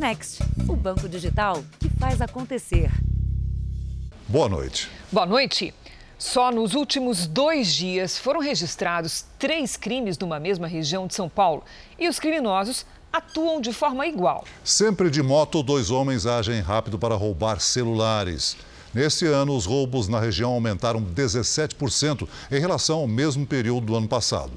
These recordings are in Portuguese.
Next, o banco digital que faz acontecer. Boa noite. Boa noite. Só nos últimos dois dias foram registrados três crimes numa mesma região de São Paulo. E os criminosos atuam de forma igual. Sempre de moto, dois homens agem rápido para roubar celulares. Neste ano, os roubos na região aumentaram 17% em relação ao mesmo período do ano passado.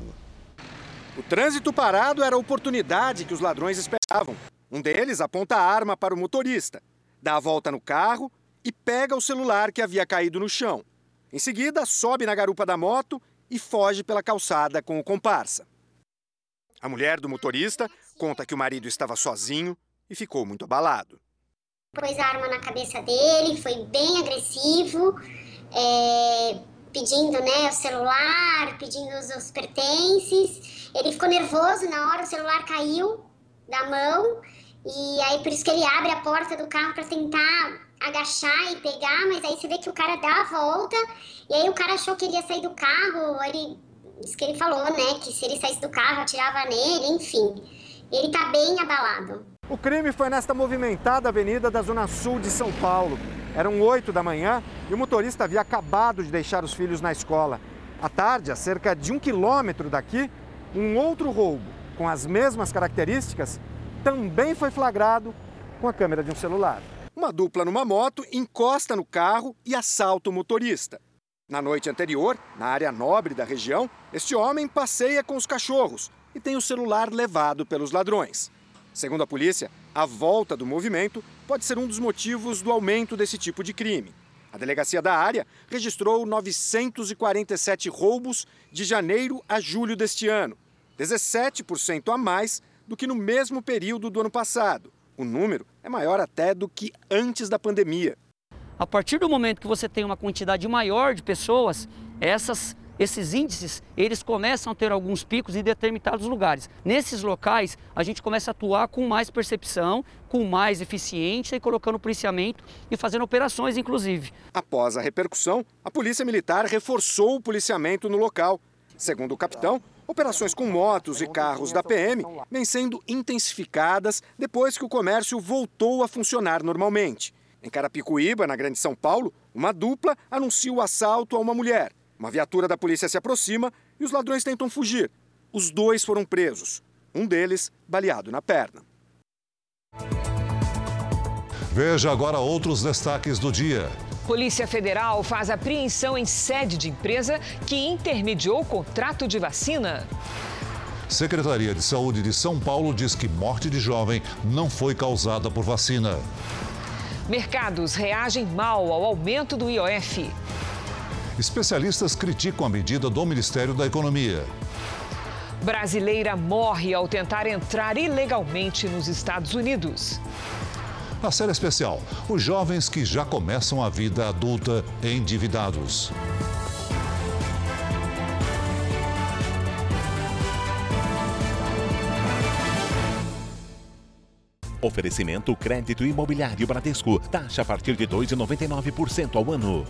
O trânsito parado era a oportunidade que os ladrões esperavam. Um deles aponta a arma para o motorista, dá a volta no carro e pega o celular que havia caído no chão. Em seguida, sobe na garupa da moto e foge pela calçada com o comparsa. A mulher do motorista conta que o marido estava sozinho e ficou muito abalado. Pôs a arma na cabeça dele, foi bem agressivo, é, pedindo né, o celular, pedindo os, os pertences. Ele ficou nervoso na hora, o celular caiu da mão. E aí por isso que ele abre a porta do carro para tentar agachar e pegar, mas aí você vê que o cara dá a volta, e aí o cara achou que ele ia sair do carro, ele isso que ele falou, né, que se ele saísse do carro, atirava nele, enfim. Ele tá bem abalado. O crime foi nesta movimentada avenida da Zona Sul de São Paulo. Eram 8 da manhã e o motorista havia acabado de deixar os filhos na escola. À tarde, a cerca de um quilômetro daqui, um outro roubo com as mesmas características também foi flagrado com a câmera de um celular. Uma dupla numa moto encosta no carro e assalta o motorista. Na noite anterior, na área nobre da região, este homem passeia com os cachorros e tem o celular levado pelos ladrões. Segundo a polícia, a volta do movimento pode ser um dos motivos do aumento desse tipo de crime. A delegacia da área registrou 947 roubos de janeiro a julho deste ano, 17% a mais do que no mesmo período do ano passado. O número é maior até do que antes da pandemia. A partir do momento que você tem uma quantidade maior de pessoas, essas esses índices, eles começam a ter alguns picos em determinados lugares. Nesses locais, a gente começa a atuar com mais percepção, com mais eficiência e colocando policiamento e fazendo operações, inclusive. Após a repercussão, a Polícia Militar reforçou o policiamento no local. Segundo o capitão, operações com motos e carros da PM vêm sendo intensificadas depois que o comércio voltou a funcionar normalmente. Em Carapicuíba, na Grande São Paulo, uma dupla anuncia o assalto a uma mulher. Uma viatura da polícia se aproxima e os ladrões tentam fugir. Os dois foram presos, um deles baleado na perna. Veja agora outros destaques do dia. Polícia Federal faz apreensão em sede de empresa que intermediou o contrato de vacina. Secretaria de Saúde de São Paulo diz que morte de jovem não foi causada por vacina. Mercados reagem mal ao aumento do IOF. Especialistas criticam a medida do Ministério da Economia. Brasileira morre ao tentar entrar ilegalmente nos Estados Unidos. Na série especial, os jovens que já começam a vida adulta endividados. Oferecimento crédito imobiliário Bradesco. Taxa a partir de 2,99% ao ano.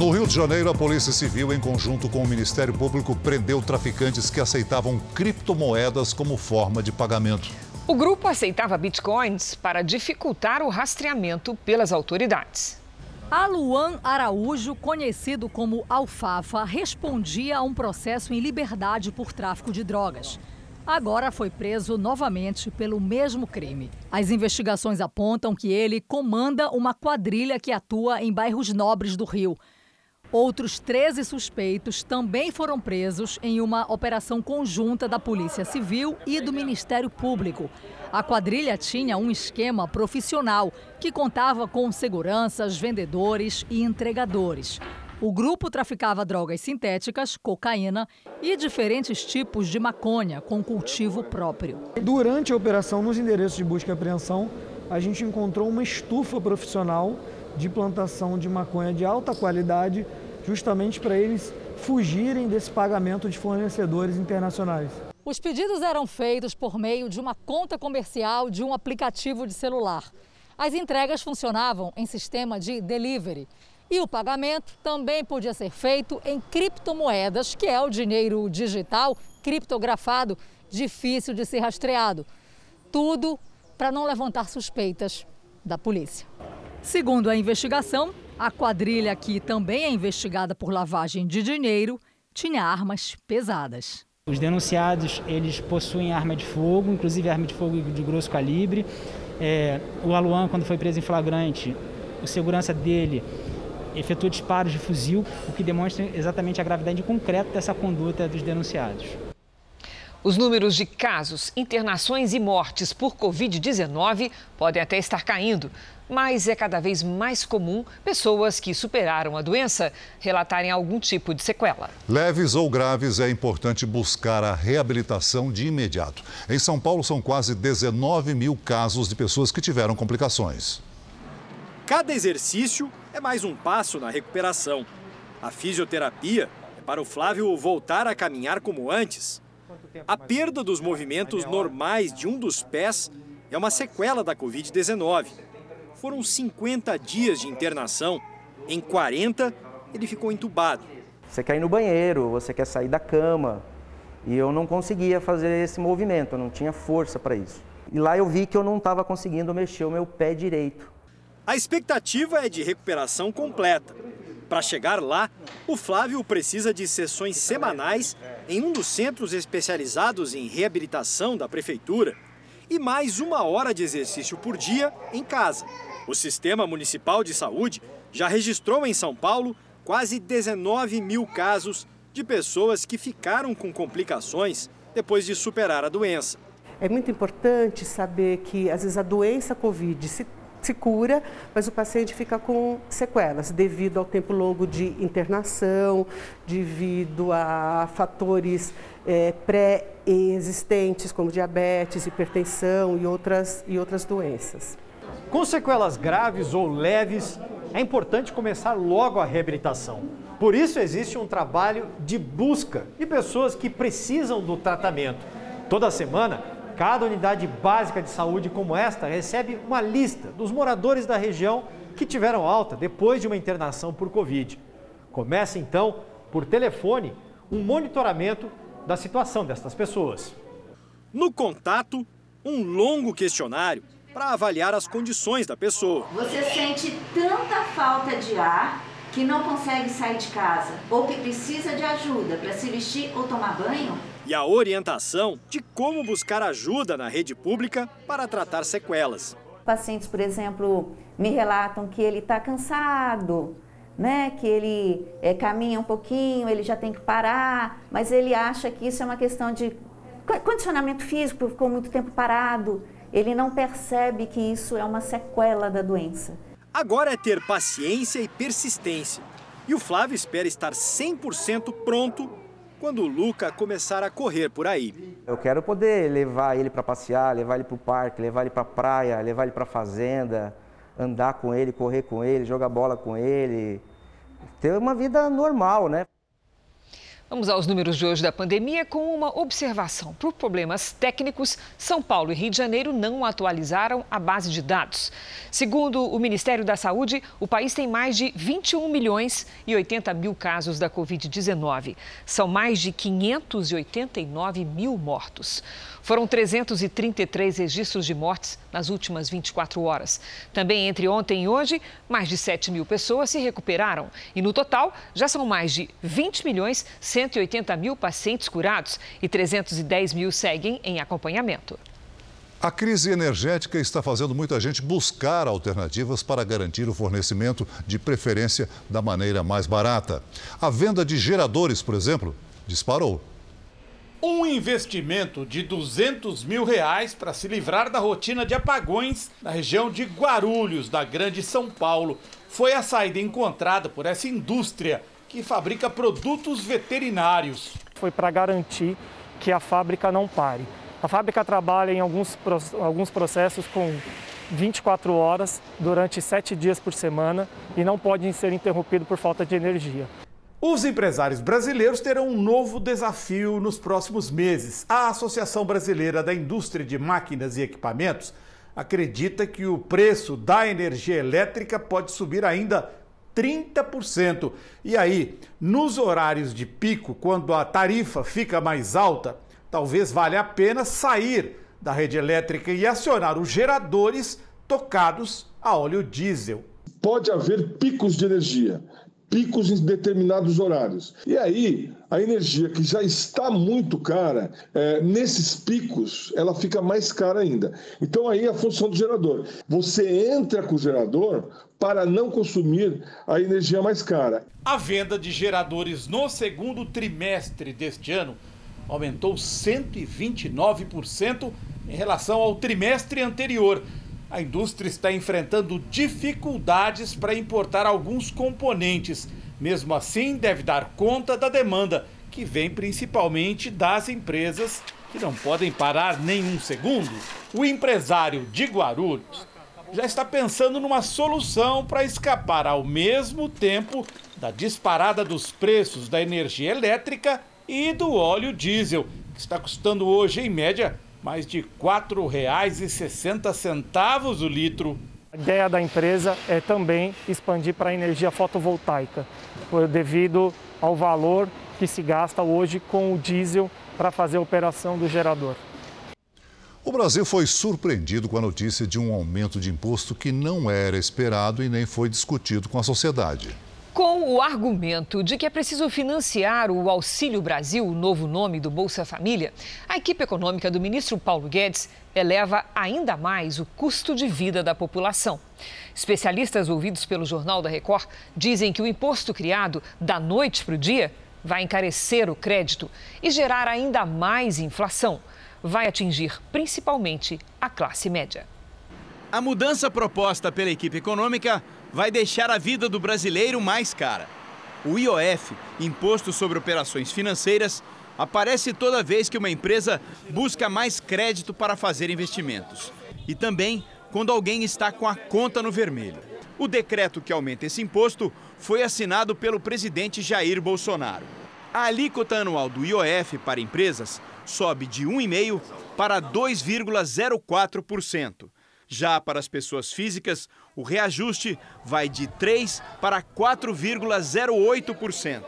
No Rio de Janeiro, a Polícia Civil, em conjunto com o Ministério Público, prendeu traficantes que aceitavam criptomoedas como forma de pagamento. O grupo aceitava bitcoins para dificultar o rastreamento pelas autoridades. Aluan Araújo, conhecido como Alfafa, respondia a um processo em liberdade por tráfico de drogas. Agora foi preso novamente pelo mesmo crime. As investigações apontam que ele comanda uma quadrilha que atua em bairros nobres do Rio. Outros 13 suspeitos também foram presos em uma operação conjunta da Polícia Civil e do Ministério Público. A quadrilha tinha um esquema profissional que contava com seguranças, vendedores e entregadores. O grupo traficava drogas sintéticas, cocaína e diferentes tipos de maconha com cultivo próprio. Durante a operação nos endereços de busca e apreensão, a gente encontrou uma estufa profissional de plantação de maconha de alta qualidade, justamente para eles fugirem desse pagamento de fornecedores internacionais. Os pedidos eram feitos por meio de uma conta comercial de um aplicativo de celular. As entregas funcionavam em sistema de delivery. E o pagamento também podia ser feito em criptomoedas, que é o dinheiro digital criptografado, difícil de ser rastreado. Tudo para não levantar suspeitas da polícia. Segundo a investigação, a quadrilha, que também é investigada por lavagem de dinheiro, tinha armas pesadas. Os denunciados eles possuem arma de fogo, inclusive arma de fogo de grosso calibre. É, o Aluan, quando foi preso em flagrante, o segurança dele efetuou disparos de fuzil, o que demonstra exatamente a gravidade concreta dessa conduta dos denunciados. Os números de casos, internações e mortes por Covid-19 podem até estar caindo, mas é cada vez mais comum pessoas que superaram a doença relatarem algum tipo de sequela. Leves ou graves, é importante buscar a reabilitação de imediato. Em São Paulo, são quase 19 mil casos de pessoas que tiveram complicações. Cada exercício é mais um passo na recuperação. A fisioterapia é para o Flávio voltar a caminhar como antes. A perda dos movimentos normais de um dos pés é uma sequela da Covid-19. Foram 50 dias de internação. Em 40, ele ficou entubado. Você quer ir no banheiro, você quer sair da cama. E eu não conseguia fazer esse movimento, eu não tinha força para isso. E lá eu vi que eu não estava conseguindo mexer o meu pé direito. A expectativa é de recuperação completa. Para chegar lá, o Flávio precisa de sessões semanais em um dos centros especializados em reabilitação da prefeitura e mais uma hora de exercício por dia em casa. O Sistema Municipal de Saúde já registrou em São Paulo quase 19 mil casos de pessoas que ficaram com complicações depois de superar a doença. É muito importante saber que, às vezes, a doença Covid se se cura, mas o paciente fica com sequelas devido ao tempo longo de internação, devido a fatores é, pré-existentes como diabetes, hipertensão e outras, e outras doenças. Com sequelas graves ou leves, é importante começar logo a reabilitação. Por isso existe um trabalho de busca de pessoas que precisam do tratamento. Toda semana Cada unidade básica de saúde como esta recebe uma lista dos moradores da região que tiveram alta depois de uma internação por Covid. Começa então, por telefone, um monitoramento da situação destas pessoas. No contato, um longo questionário para avaliar as condições da pessoa. Você sente tanta falta de ar que não consegue sair de casa ou que precisa de ajuda para se vestir ou tomar banho? e a orientação de como buscar ajuda na rede pública para tratar sequelas. Pacientes, por exemplo, me relatam que ele está cansado, né? que ele é, caminha um pouquinho, ele já tem que parar, mas ele acha que isso é uma questão de condicionamento físico, ficou muito tempo parado. Ele não percebe que isso é uma sequela da doença. Agora é ter paciência e persistência. E o Flávio espera estar 100% pronto quando o Luca começar a correr por aí. Eu quero poder levar ele para passear, levar ele para o parque, levar ele para a praia, levar ele para a fazenda, andar com ele, correr com ele, jogar bola com ele, ter uma vida normal, né? Vamos aos números de hoje da pandemia com uma observação. Por problemas técnicos, São Paulo e Rio de Janeiro não atualizaram a base de dados. Segundo o Ministério da Saúde, o país tem mais de 21 milhões e 80 mil casos da Covid-19. São mais de 589 mil mortos. Foram 333 registros de mortes nas últimas 24 horas. Também entre ontem e hoje, mais de 7 mil pessoas se recuperaram. E no total, já são mais de 20 milhões 180 mil pacientes curados e 310 mil seguem em acompanhamento. A crise energética está fazendo muita gente buscar alternativas para garantir o fornecimento, de preferência da maneira mais barata. A venda de geradores, por exemplo, disparou. Um investimento de 200 mil reais para se livrar da rotina de apagões na região de Guarulhos, da Grande São Paulo, foi a saída encontrada por essa indústria que fabrica produtos veterinários. Foi para garantir que a fábrica não pare. A fábrica trabalha em alguns, alguns processos com 24 horas durante 7 dias por semana e não podem ser interrompidos por falta de energia. Os empresários brasileiros terão um novo desafio nos próximos meses. A Associação Brasileira da Indústria de Máquinas e Equipamentos acredita que o preço da energia elétrica pode subir ainda 30%. E aí, nos horários de pico, quando a tarifa fica mais alta, talvez valha a pena sair da rede elétrica e acionar os geradores tocados a óleo diesel. Pode haver picos de energia, picos em determinados horários. E aí, a energia que já está muito cara, é, nesses picos, ela fica mais cara ainda. Então, aí a função do gerador. Você entra com o gerador para não consumir a energia mais cara. A venda de geradores no segundo trimestre deste ano aumentou 129% em relação ao trimestre anterior. A indústria está enfrentando dificuldades para importar alguns componentes. Mesmo assim, deve dar conta da demanda, que vem principalmente das empresas que não podem parar nenhum segundo. O empresário de Guarulhos já está pensando numa solução para escapar ao mesmo tempo da disparada dos preços da energia elétrica e do óleo diesel, que está custando hoje, em média, mais de R$ 4,60 o litro. A ideia da empresa é também expandir para a energia fotovoltaica, devido ao valor que se gasta hoje com o diesel para fazer a operação do gerador. O Brasil foi surpreendido com a notícia de um aumento de imposto que não era esperado e nem foi discutido com a sociedade. Com o argumento de que é preciso financiar o Auxílio Brasil, o novo nome do Bolsa Família, a equipe econômica do ministro Paulo Guedes eleva ainda mais o custo de vida da população. Especialistas ouvidos pelo Jornal da Record dizem que o imposto criado da noite para o dia vai encarecer o crédito e gerar ainda mais inflação. Vai atingir principalmente a classe média. A mudança proposta pela equipe econômica vai deixar a vida do brasileiro mais cara. O IOF, Imposto sobre Operações Financeiras, aparece toda vez que uma empresa busca mais crédito para fazer investimentos. E também quando alguém está com a conta no vermelho. O decreto que aumenta esse imposto foi assinado pelo presidente Jair Bolsonaro. A alíquota anual do IOF para empresas sobe de 1,5% para 2,04%. Já para as pessoas físicas, o reajuste vai de 3 para 4,08%.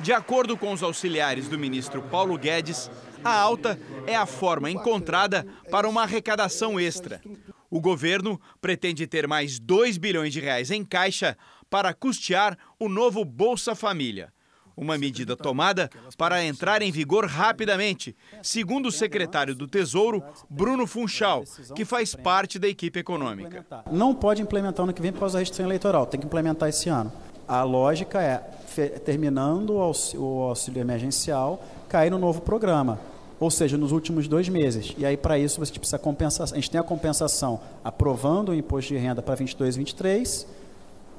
De acordo com os auxiliares do ministro Paulo Guedes, a alta é a forma encontrada para uma arrecadação extra. O governo pretende ter mais 2 bilhões de reais em caixa para custear o novo Bolsa Família uma medida tomada para entrar em vigor rapidamente, segundo o secretário do Tesouro, Bruno Funchal, que faz parte da equipe econômica. Não pode implementar ano que vem por causa da restrição eleitoral, tem que implementar esse ano. A lógica é, terminando o auxílio emergencial, cair no novo programa ou seja, nos últimos dois meses. E aí, para isso, você precisa compensar. A gente tem a compensação aprovando o imposto de renda para 22 e 23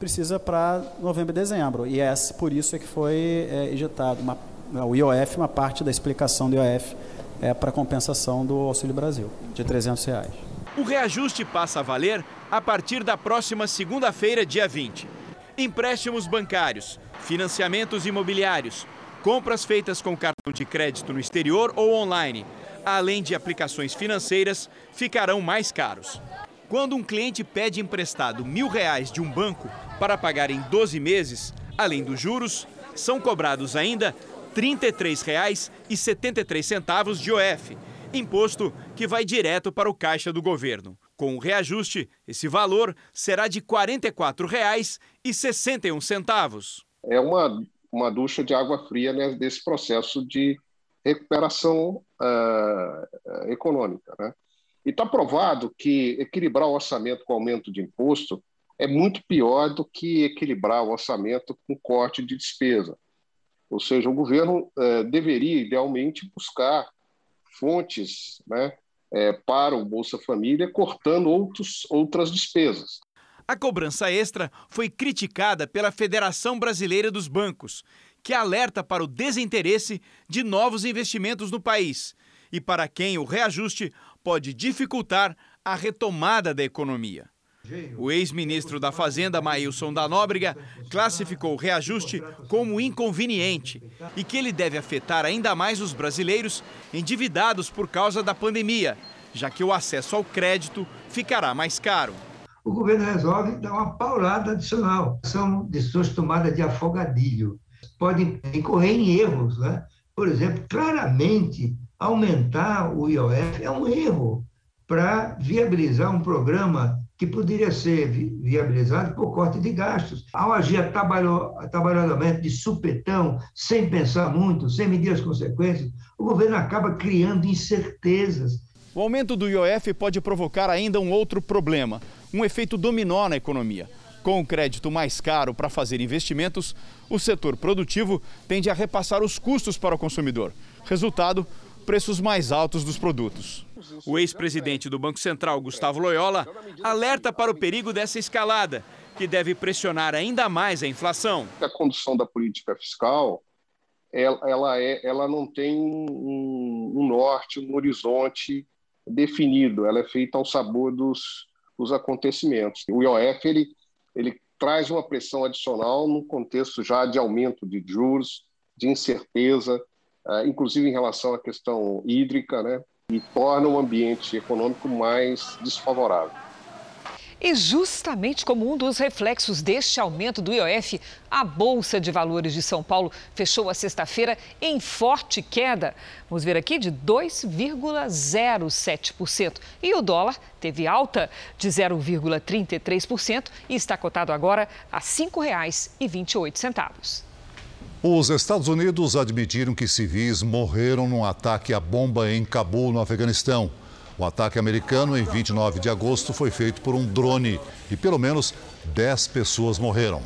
precisa para novembro e dezembro. E é por isso é que foi é, injetado uma, o IOF, uma parte da explicação do IOF é para compensação do Auxílio Brasil, de 300 reais. O reajuste passa a valer a partir da próxima segunda-feira, dia 20. Empréstimos bancários, financiamentos imobiliários, compras feitas com cartão de crédito no exterior ou online, além de aplicações financeiras, ficarão mais caros. Quando um cliente pede emprestado mil reais de um banco para pagar em 12 meses, além dos juros, são cobrados ainda R$ 33,73 de OF, imposto que vai direto para o caixa do governo. Com o reajuste, esse valor será de R$ 44,61. É uma, uma ducha de água fria né, desse processo de recuperação uh, econômica. Né? E está provado que equilibrar o orçamento com aumento de imposto é muito pior do que equilibrar o orçamento com corte de despesa. Ou seja, o governo eh, deveria, idealmente, buscar fontes né, eh, para o Bolsa Família, cortando outros, outras despesas. A cobrança extra foi criticada pela Federação Brasileira dos Bancos, que alerta para o desinteresse de novos investimentos no país e para quem o reajuste pode dificultar a retomada da economia. O ex-ministro da Fazenda, Maílson da Nóbrega, classificou o reajuste como inconveniente e que ele deve afetar ainda mais os brasileiros endividados por causa da pandemia, já que o acesso ao crédito ficará mais caro. o governo resolve dar uma paulada adicional. São decisões tomadas de afogadilho. Podem incorrer em erros. Né? Por exemplo, claramente, aumentar o IOF é um erro para viabilizar um programa que poderia ser viabilizado por corte de gastos. Ao agir atabalhadamente, de supetão, sem pensar muito, sem medir as consequências, o governo acaba criando incertezas. O aumento do IOF pode provocar ainda um outro problema, um efeito dominó na economia. Com o crédito mais caro para fazer investimentos, o setor produtivo tende a repassar os custos para o consumidor. Resultado, preços mais altos dos produtos. O ex-presidente do Banco Central, Gustavo Loyola, alerta para o perigo dessa escalada, que deve pressionar ainda mais a inflação. A condução da política fiscal ela, ela, é, ela não tem um, um, norte, um horizonte definido, ela é feita ao sabor dos, dos acontecimentos. O IOF ele, ele traz uma pressão adicional no contexto já de aumento de juros, de incerteza, inclusive em relação à questão hídrica, né? e torna o ambiente econômico mais desfavorável. E justamente como um dos reflexos deste aumento do IOF, a Bolsa de Valores de São Paulo fechou a sexta-feira em forte queda. Vamos ver aqui de 2,07%. E o dólar teve alta de 0,33% e está cotado agora a R$ 5,28. Os Estados Unidos admitiram que civis morreram num ataque à bomba em Cabul, no Afeganistão. O ataque americano, em 29 de agosto, foi feito por um drone e pelo menos 10 pessoas morreram.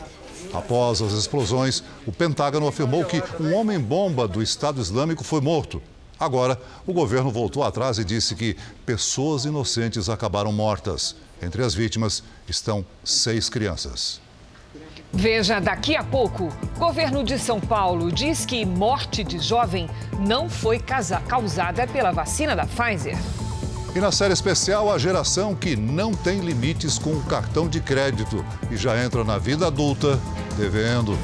Após as explosões, o Pentágono afirmou que um homem-bomba do Estado Islâmico foi morto. Agora, o governo voltou atrás e disse que pessoas inocentes acabaram mortas. Entre as vítimas estão seis crianças. Veja daqui a pouco. Governo de São Paulo diz que morte de jovem não foi causada pela vacina da Pfizer. E na série especial, a geração que não tem limites com o cartão de crédito e já entra na vida adulta devendo.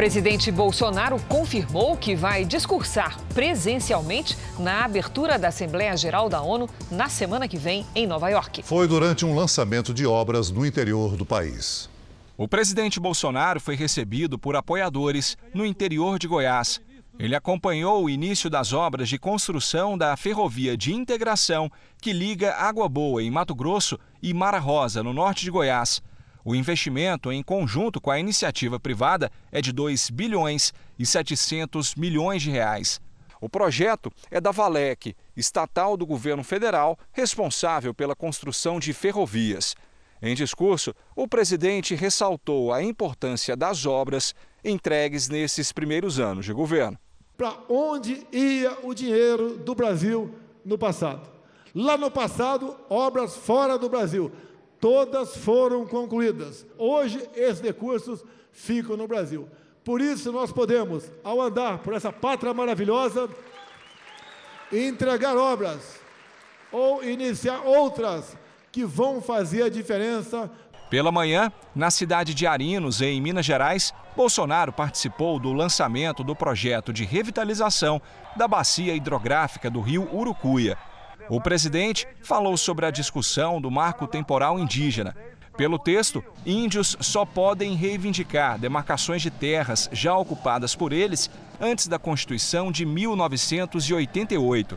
Presidente Bolsonaro confirmou que vai discursar presencialmente na abertura da Assembleia Geral da ONU na semana que vem em Nova York. Foi durante um lançamento de obras no interior do país. O presidente Bolsonaro foi recebido por apoiadores no interior de Goiás. Ele acompanhou o início das obras de construção da ferrovia de integração que liga Água Boa, em Mato Grosso, e Mara Rosa, no norte de Goiás. O investimento, em conjunto com a iniciativa privada, é de 2 bilhões e 700 milhões de reais. O projeto é da Valec, estatal do governo federal, responsável pela construção de ferrovias. Em discurso, o presidente ressaltou a importância das obras entregues nesses primeiros anos de governo. Para onde ia o dinheiro do Brasil no passado? Lá no passado, obras fora do Brasil todas foram concluídas. Hoje, esses recursos ficam no Brasil. Por isso, nós podemos, ao andar por essa pátria maravilhosa, entregar obras ou iniciar outras que vão fazer a diferença. Pela manhã, na cidade de Arinos, em Minas Gerais, Bolsonaro participou do lançamento do projeto de revitalização da bacia hidrográfica do rio Urucuia, o presidente falou sobre a discussão do marco temporal indígena. Pelo texto, índios só podem reivindicar demarcações de terras já ocupadas por eles antes da Constituição de 1988.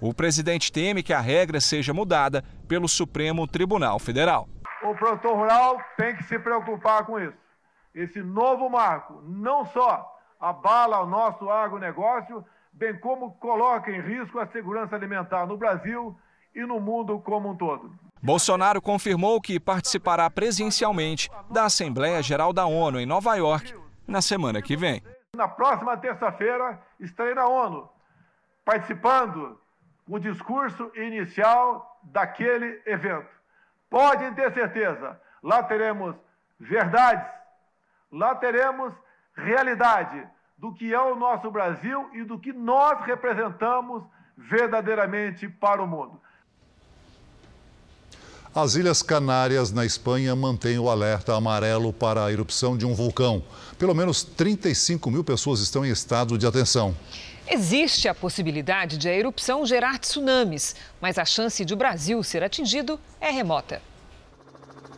O presidente teme que a regra seja mudada pelo Supremo Tribunal Federal. O produtor rural tem que se preocupar com isso. Esse novo marco não só abala o nosso agronegócio, bem como coloca em risco a segurança alimentar no Brasil e no mundo como um todo. Bolsonaro confirmou que participará presencialmente da Assembleia Geral da ONU em Nova York na semana que vem. Na próxima terça-feira estarei na ONU, participando do discurso inicial daquele evento. Podem ter certeza, lá teremos verdades, lá teremos realidade do que é o nosso Brasil e do que nós representamos verdadeiramente para o mundo. As Ilhas Canárias, na Espanha, mantêm o alerta amarelo para a erupção de um vulcão. Pelo menos 35 mil pessoas estão em estado de atenção. Existe a possibilidade de a erupção gerar tsunamis, mas a chance de o Brasil ser atingido é remota.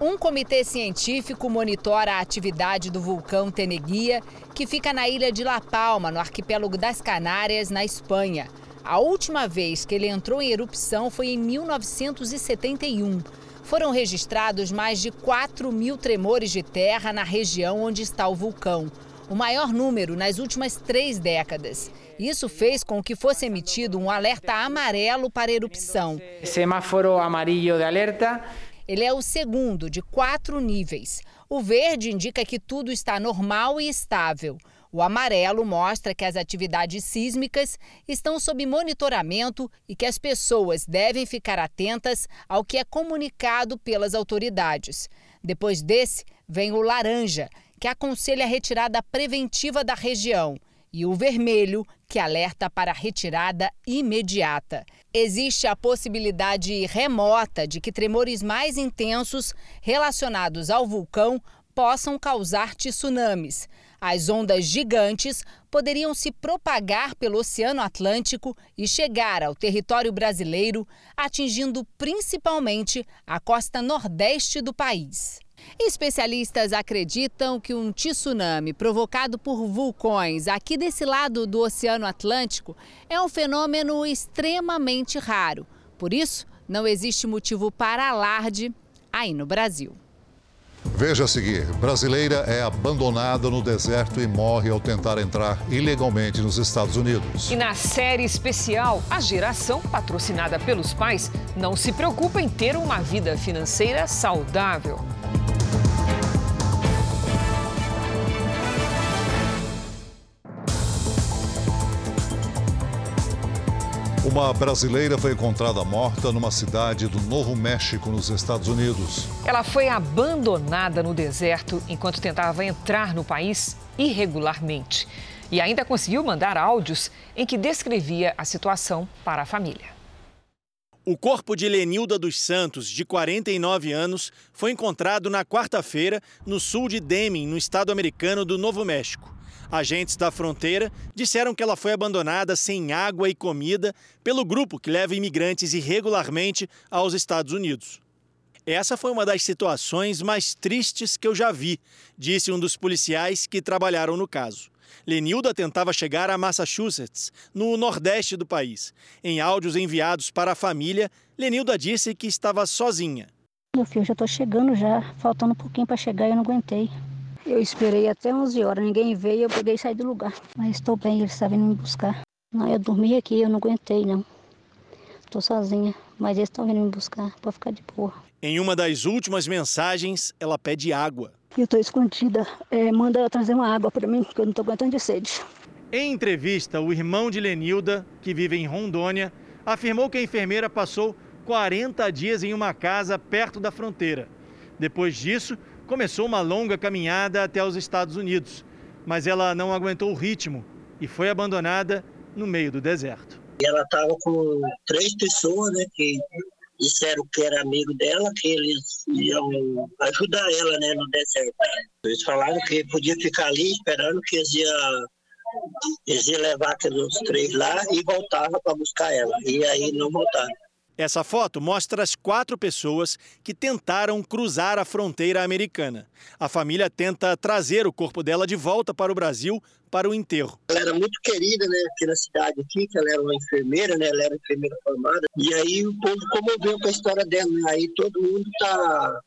Um comitê científico monitora a atividade do vulcão Teneguia, que fica na ilha de La Palma, no arquipélago das Canárias, na Espanha. A última vez que ele entrou em erupção foi em 1971 foram registrados mais de 4 mil tremores de terra na região onde está o vulcão, o maior número nas últimas três décadas. Isso fez com que fosse emitido um alerta amarelo para erupção. Semáforo amarillo de alerta. Ele é o segundo de quatro níveis. O verde indica que tudo está normal e estável. O amarelo mostra que as atividades sísmicas estão sob monitoramento e que as pessoas devem ficar atentas ao que é comunicado pelas autoridades. Depois desse, vem o laranja, que aconselha a retirada preventiva da região, e o vermelho, que alerta para a retirada imediata. Existe a possibilidade remota de que tremores mais intensos relacionados ao vulcão possam causar tsunamis. As ondas gigantes poderiam se propagar pelo Oceano Atlântico e chegar ao território brasileiro, atingindo principalmente a costa nordeste do país. Especialistas acreditam que um tsunami provocado por vulcões aqui desse lado do Oceano Atlântico é um fenômeno extremamente raro. Por isso, não existe motivo para alarde aí no Brasil. Veja a seguir: brasileira é abandonada no deserto e morre ao tentar entrar ilegalmente nos Estados Unidos. E na série especial, a geração patrocinada pelos pais não se preocupa em ter uma vida financeira saudável. Uma brasileira foi encontrada morta numa cidade do Novo México, nos Estados Unidos. Ela foi abandonada no deserto enquanto tentava entrar no país irregularmente. E ainda conseguiu mandar áudios em que descrevia a situação para a família. O corpo de Lenilda dos Santos, de 49 anos, foi encontrado na quarta-feira no sul de Deming, no estado americano do Novo México. Agentes da fronteira disseram que ela foi abandonada sem água e comida pelo grupo que leva imigrantes irregularmente aos Estados Unidos. Essa foi uma das situações mais tristes que eu já vi, disse um dos policiais que trabalharam no caso. Lenilda tentava chegar a Massachusetts, no nordeste do país. Em áudios enviados para a família, Lenilda disse que estava sozinha. Meu filho, já estou chegando já, faltando um pouquinho para chegar e eu não aguentei. Eu esperei até 11 horas, ninguém veio, eu peguei e saí do lugar. Mas estou bem, eles estão vindo me buscar. Não, eu dormi aqui, eu não aguentei não. Estou sozinha, mas eles estão vindo me buscar para ficar de boa. Em uma das últimas mensagens, ela pede água. Eu estou escondida, é, manda trazer uma água para mim, porque eu não estou aguentando de sede. Em entrevista, o irmão de Lenilda, que vive em Rondônia, afirmou que a enfermeira passou 40 dias em uma casa perto da fronteira. Depois disso, começou uma longa caminhada até os Estados Unidos, mas ela não aguentou o ritmo e foi abandonada no meio do deserto. Ela estava com três pessoas, né, que disseram que era amigo dela, que eles iam ajudar ela, né, no deserto. Eles falaram que podia ficar ali esperando que eles iam, eles iam levar aqueles três lá e voltava para buscar ela. E aí não voltaram. Essa foto mostra as quatro pessoas que tentaram cruzar a fronteira americana. A família tenta trazer o corpo dela de volta para o Brasil para o enterro. Ela era muito querida né, aqui na cidade, aqui, que ela era uma enfermeira, né, ela era enfermeira formada. E aí o povo comoveu com a história dela. Né? Aí todo mundo está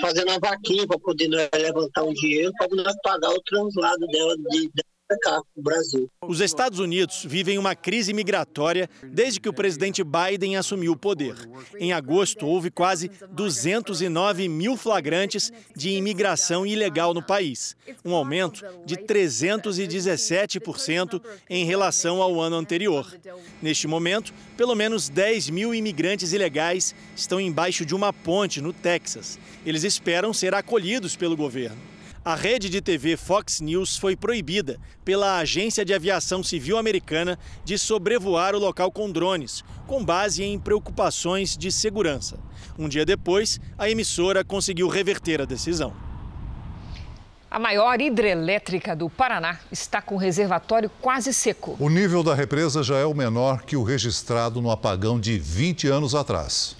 fazendo uma vaquinha para poder né, levantar um dinheiro para nós pagar o translado dela de, o Brasil. Os Estados Unidos vivem uma crise migratória desde que o presidente Biden assumiu o poder. Em agosto, houve quase 209 mil flagrantes de imigração ilegal no país, um aumento de 317% em relação ao ano anterior. Neste momento, pelo menos 10 mil imigrantes ilegais estão embaixo de uma ponte no Texas. Eles esperam ser acolhidos pelo governo. A rede de TV Fox News foi proibida pela Agência de Aviação Civil Americana de sobrevoar o local com drones, com base em preocupações de segurança. Um dia depois, a emissora conseguiu reverter a decisão. A maior hidrelétrica do Paraná está com o reservatório quase seco. O nível da represa já é o menor que o registrado no apagão de 20 anos atrás.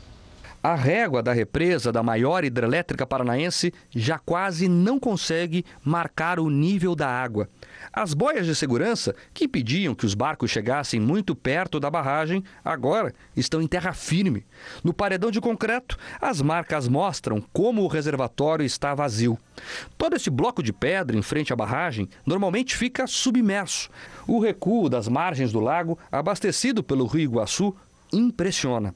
A régua da represa da maior hidrelétrica paranaense já quase não consegue marcar o nível da água. As boias de segurança, que impediam que os barcos chegassem muito perto da barragem, agora estão em terra firme. No paredão de concreto, as marcas mostram como o reservatório está vazio. Todo esse bloco de pedra em frente à barragem normalmente fica submerso. O recuo das margens do lago, abastecido pelo Rio Iguaçu, impressiona.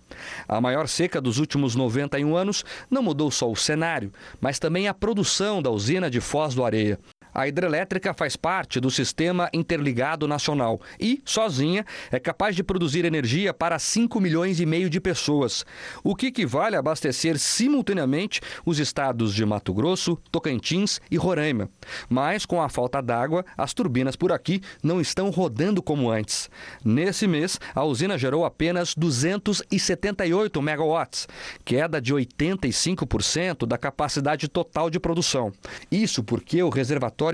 A maior seca dos últimos 91 anos não mudou só o cenário, mas também a produção da usina de Foz do Areia. A hidrelétrica faz parte do Sistema Interligado Nacional e, sozinha, é capaz de produzir energia para 5 milhões e meio de pessoas, o que equivale a abastecer simultaneamente os estados de Mato Grosso, Tocantins e Roraima. Mas, com a falta d'água, as turbinas por aqui não estão rodando como antes. Nesse mês, a usina gerou apenas 278 megawatts, queda de 85% da capacidade total de produção. Isso porque o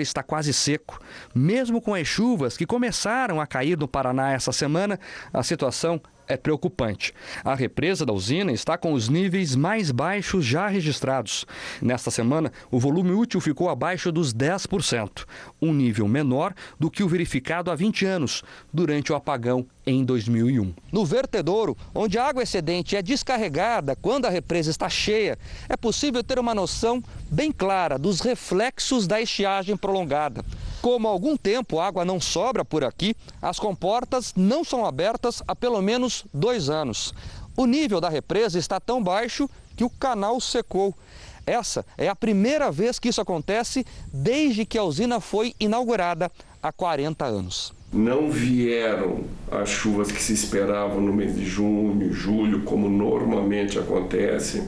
está quase seco. Mesmo com as chuvas que começaram a cair no Paraná essa semana, a situação é preocupante. A represa da usina está com os níveis mais baixos já registrados. Nesta semana, o volume útil ficou abaixo dos 10%, um nível menor do que o verificado há 20 anos, durante o apagão em 2001. No vertedouro, onde a água excedente é descarregada quando a represa está cheia, é possível ter uma noção bem clara dos reflexos da estiagem prolongada. Como há algum tempo água não sobra por aqui, as comportas não são abertas há pelo menos dois anos. O nível da represa está tão baixo que o canal secou. Essa é a primeira vez que isso acontece desde que a usina foi inaugurada há 40 anos. Não vieram as chuvas que se esperavam no mês de junho, julho, como normalmente acontece,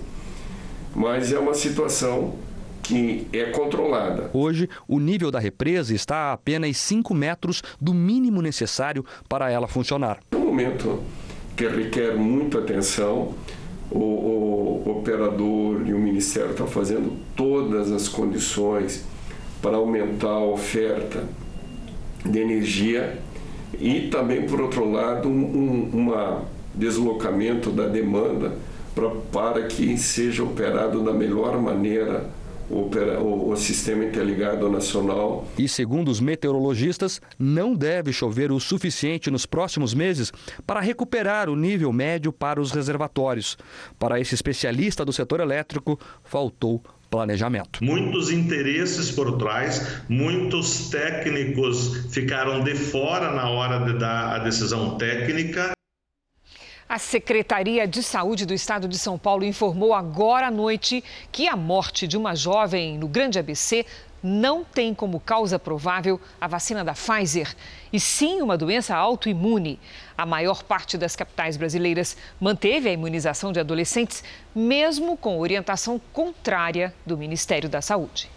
mas é uma situação que é controlada. Hoje, o nível da represa está a apenas 5 metros do mínimo necessário para ela funcionar. É um momento que requer muita atenção. O, o operador e o Ministério estão fazendo todas as condições para aumentar a oferta de energia e também, por outro lado, um uma deslocamento da demanda pra, para que seja operado da melhor maneira o, o, sistema interligado nacional. E segundo os meteorologistas, não deve chover o suficiente nos próximos meses para recuperar o nível médio para os reservatórios. Para esse especialista do setor elétrico, faltou planejamento. Muitos interesses por trás, muitos técnicos ficaram de fora na hora de dar a decisão técnica a Secretaria de Saúde do Estado de São Paulo informou agora à noite que a morte de uma jovem no Grande ABC não tem como causa provável a vacina da Pfizer, e sim uma doença autoimune. A maior parte das capitais brasileiras manteve a imunização de adolescentes, mesmo com orientação contrária do Ministério da Saúde.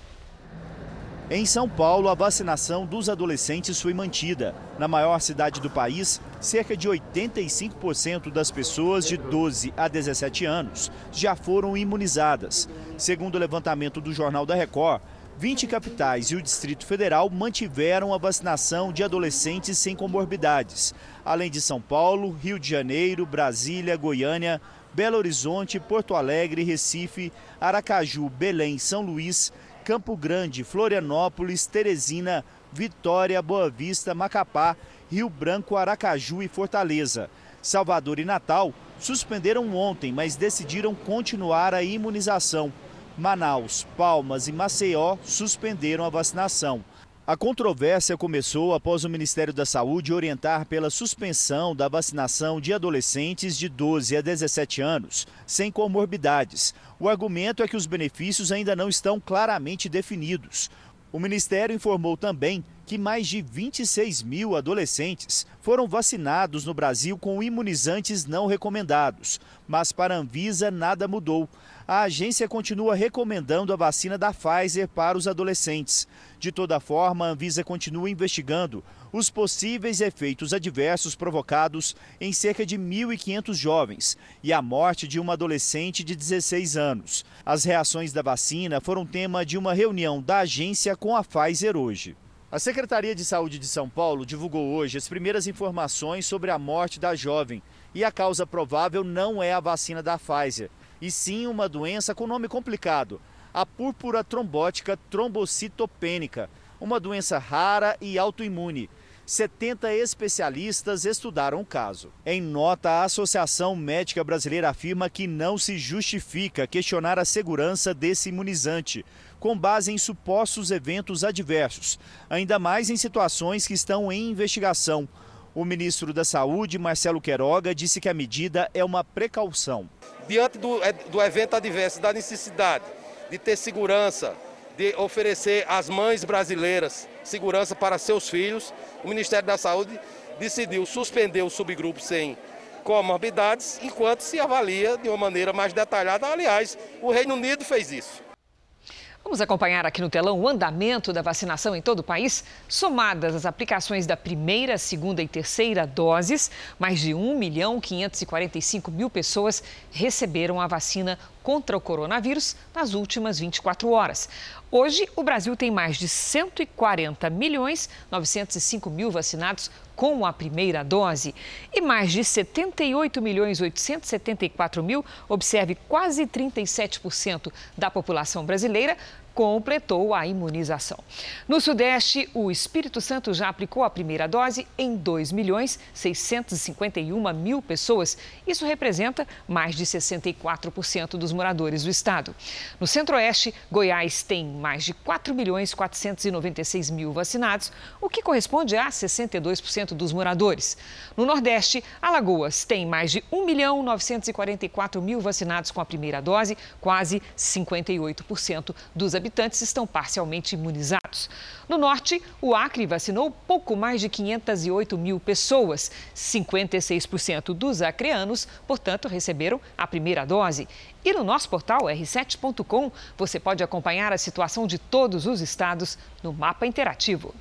Em São Paulo, a vacinação dos adolescentes foi mantida. Na maior cidade do país, cerca de 85% das pessoas de 12 a 17 anos já foram imunizadas. Segundo o levantamento do Jornal da Record, 20 capitais e o Distrito Federal mantiveram a vacinação de adolescentes sem comorbidades, além de São Paulo, Rio de Janeiro, Brasília, Goiânia, Belo Horizonte, Porto Alegre, Recife, Aracaju, Belém, São Luís, Campo Grande, Florianópolis, Teresina, Vitória, Boa Vista, Macapá, Rio Branco, Aracaju e Fortaleza. Salvador e Natal suspenderam ontem, mas decidiram continuar a imunização. Manaus, Palmas e Maceió suspenderam a vacinação. A controvérsia começou após o Ministério da Saúde orientar pela suspensão da vacinação de adolescentes de 12 a 17 anos, sem comorbidades. O argumento é que os benefícios ainda não estão claramente definidos. O Ministério informou também que mais de 26 mil adolescentes foram vacinados no Brasil com imunizantes não recomendados. Mas para a Anvisa nada mudou. a agência continua recomendando a vacina da Pfizer para os adolescentes. De toda forma, a Anvisa continua investigando os possíveis efeitos adversos provocados em cerca de 1.500 jovens e a morte de uma adolescente de 16 anos. As reações da vacina foram tema de uma reunião da agência com a Pfizer hoje. A Secretaria de Saúde de São Paulo divulgou hoje as primeiras informações sobre a morte da jovem. E a causa provável não é a vacina da Pfizer, e sim uma doença com nome complicado, a púrpura trombótica trombocitopênica, uma doença rara e autoimune. 70 especialistas estudaram o caso. Em nota, a Associação Médica Brasileira afirma que não se justifica questionar a segurança desse imunizante, com base em supostos eventos adversos, ainda mais em situações que estão em investigação. O ministro da Saúde, Marcelo Queiroga, disse que a medida é uma precaução. Diante do, é, do evento adverso, da necessidade de ter segurança, de oferecer às mães brasileiras segurança para seus filhos, o Ministério da Saúde decidiu suspender o subgrupo sem comorbidades, enquanto se avalia de uma maneira mais detalhada. Aliás, o Reino Unido fez isso. Vamos acompanhar aqui no telão o andamento da vacinação em todo o país. Somadas as aplicações da primeira, segunda e terceira doses, mais de 1 milhão 545 mil pessoas receberam a vacina contra o coronavírus nas últimas 24 horas. Hoje, o Brasil tem mais de 140 milhões 905 mil vacinados com a primeira dose. E mais de 78 milhões 874 mil, observe quase 37% da população brasileira, completou a imunização. No Sudeste, o Espírito Santo já aplicou a primeira dose em 2 milhões 651 mil pessoas. Isso representa mais de 64% dos moradores do estado. No Centro-Oeste, Goiás tem mais de 4 milhões 496 mil vacinados, o que corresponde a 62% dos moradores. No Nordeste, Alagoas tem mais de 1 milhão 944 mil vacinados com a primeira dose, quase 58% dos habitantes habitantes estão parcialmente imunizados. No norte, o Acre vacinou pouco mais de 508 mil pessoas. 56% dos acreanos, portanto, receberam a primeira dose. E no nosso portal r7.com você pode acompanhar a situação de todos os estados no mapa interativo.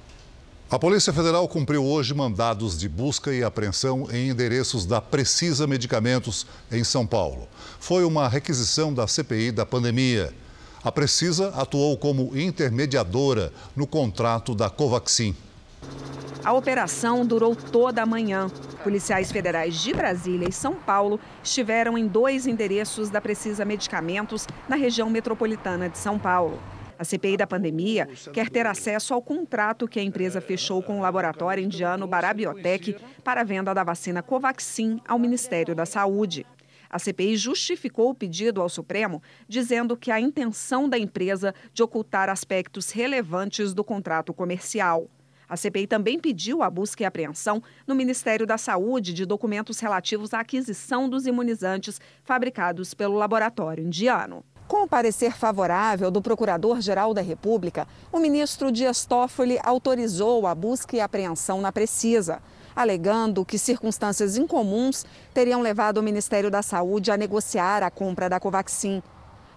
A Polícia Federal cumpriu hoje mandados de busca e apreensão em endereços da Precisa Medicamentos, em São Paulo. Foi uma requisição da CPI da pandemia. A Precisa atuou como intermediadora no contrato da Covaxin. A operação durou toda a manhã. Policiais federais de Brasília e São Paulo estiveram em dois endereços da Precisa Medicamentos, na região metropolitana de São Paulo. A CPI da pandemia quer ter acesso ao contrato que a empresa fechou com o laboratório indiano Barabiotec para a venda da vacina Covaxin ao Ministério da Saúde. A CPI justificou o pedido ao Supremo, dizendo que a intenção da empresa de ocultar aspectos relevantes do contrato comercial. A CPI também pediu a busca e apreensão no Ministério da Saúde de documentos relativos à aquisição dos imunizantes fabricados pelo laboratório indiano. Com o parecer favorável do Procurador-Geral da República, o ministro Dias Toffoli autorizou a busca e apreensão na Precisa alegando que circunstâncias incomuns teriam levado o Ministério da Saúde a negociar a compra da Covaxin.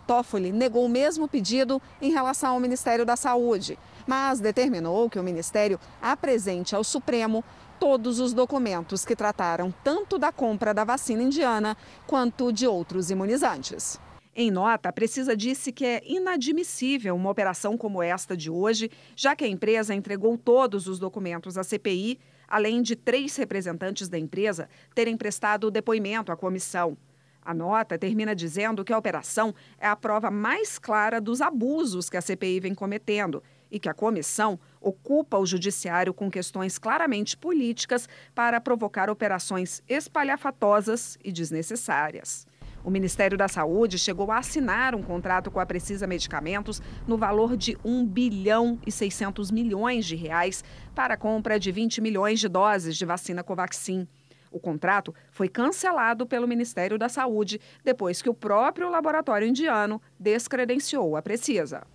Toffoli negou o mesmo pedido em relação ao Ministério da Saúde, mas determinou que o Ministério apresente ao Supremo todos os documentos que trataram tanto da compra da vacina indiana quanto de outros imunizantes. Em nota, a Precisa disse que é inadmissível uma operação como esta de hoje, já que a empresa entregou todos os documentos à CPI além de três representantes da empresa terem prestado depoimento à comissão. A nota termina dizendo que a operação é a prova mais clara dos abusos que a CPI vem cometendo e que a comissão ocupa o judiciário com questões claramente políticas para provocar operações espalhafatosas e desnecessárias. O Ministério da Saúde chegou a assinar um contrato com a Precisa Medicamentos no valor de 1 bilhão e 600 milhões de reais para a compra de 20 milhões de doses de vacina Covaxin. O contrato foi cancelado pelo Ministério da Saúde depois que o próprio laboratório indiano descredenciou a Precisa.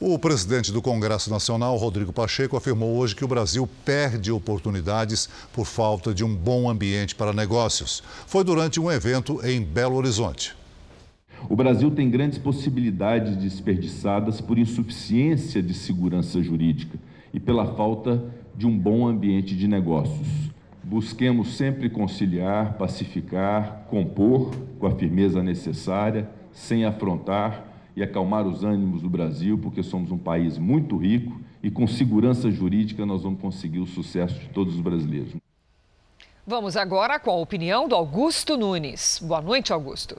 O presidente do Congresso Nacional, Rodrigo Pacheco, afirmou hoje que o Brasil perde oportunidades por falta de um bom ambiente para negócios. Foi durante um evento em Belo Horizonte. O Brasil tem grandes possibilidades desperdiçadas por insuficiência de segurança jurídica e pela falta de um bom ambiente de negócios. Busquemos sempre conciliar, pacificar, compor com a firmeza necessária, sem afrontar e acalmar os ânimos do Brasil, porque somos um país muito rico e com segurança jurídica nós vamos conseguir o sucesso de todos os brasileiros. Vamos agora com a opinião do Augusto Nunes. Boa noite, Augusto.